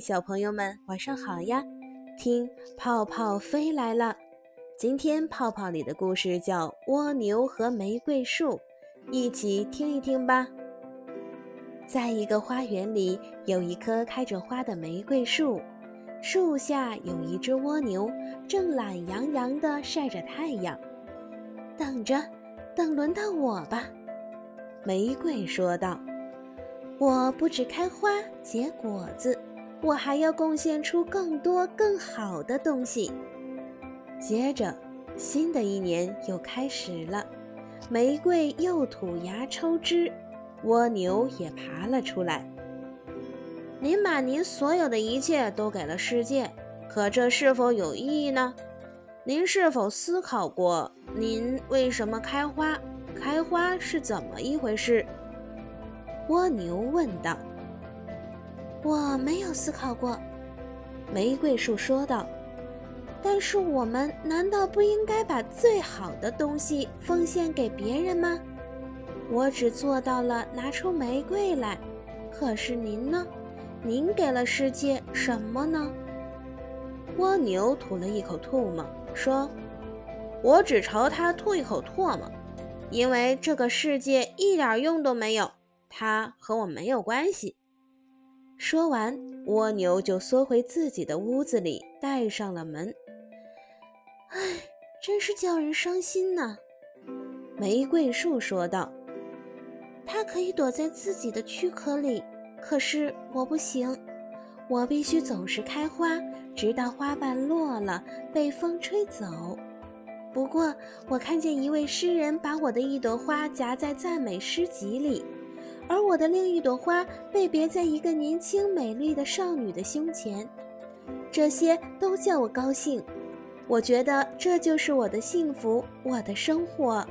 小朋友们，晚上好呀！听泡泡飞来了。今天泡泡里的故事叫《蜗牛和玫瑰树》，一起听一听吧。在一个花园里，有一棵开着花的玫瑰树，树下有一只蜗牛，正懒洋洋地晒着太阳，等着，等轮到我吧。玫瑰说道。我不止开花结果子，我还要贡献出更多更好的东西。接着，新的一年又开始了，玫瑰又吐芽抽枝，蜗牛也爬了出来。您把您所有的一切都给了世界，可这是否有意义呢？您是否思考过，您为什么开花？开花是怎么一回事？蜗牛问道：“我没有思考过。”玫瑰树说道：“但是我们难道不应该把最好的东西奉献给别人吗？我只做到了拿出玫瑰来，可是您呢？您给了世界什么呢？”蜗牛吐了一口唾沫，说：“我只朝它吐一口唾沫，因为这个世界一点用都没有。”它和我没有关系。说完，蜗牛就缩回自己的屋子里，带上了门。唉，真是叫人伤心呐！玫瑰树说道：“它可以躲在自己的躯壳里，可是我不行，我必须总是开花，直到花瓣落了，被风吹走。不过，我看见一位诗人把我的一朵花夹在赞美诗集里。”而我的另一朵花被别在一个年轻美丽的少女的胸前，这些都叫我高兴。我觉得这就是我的幸福，我的生活。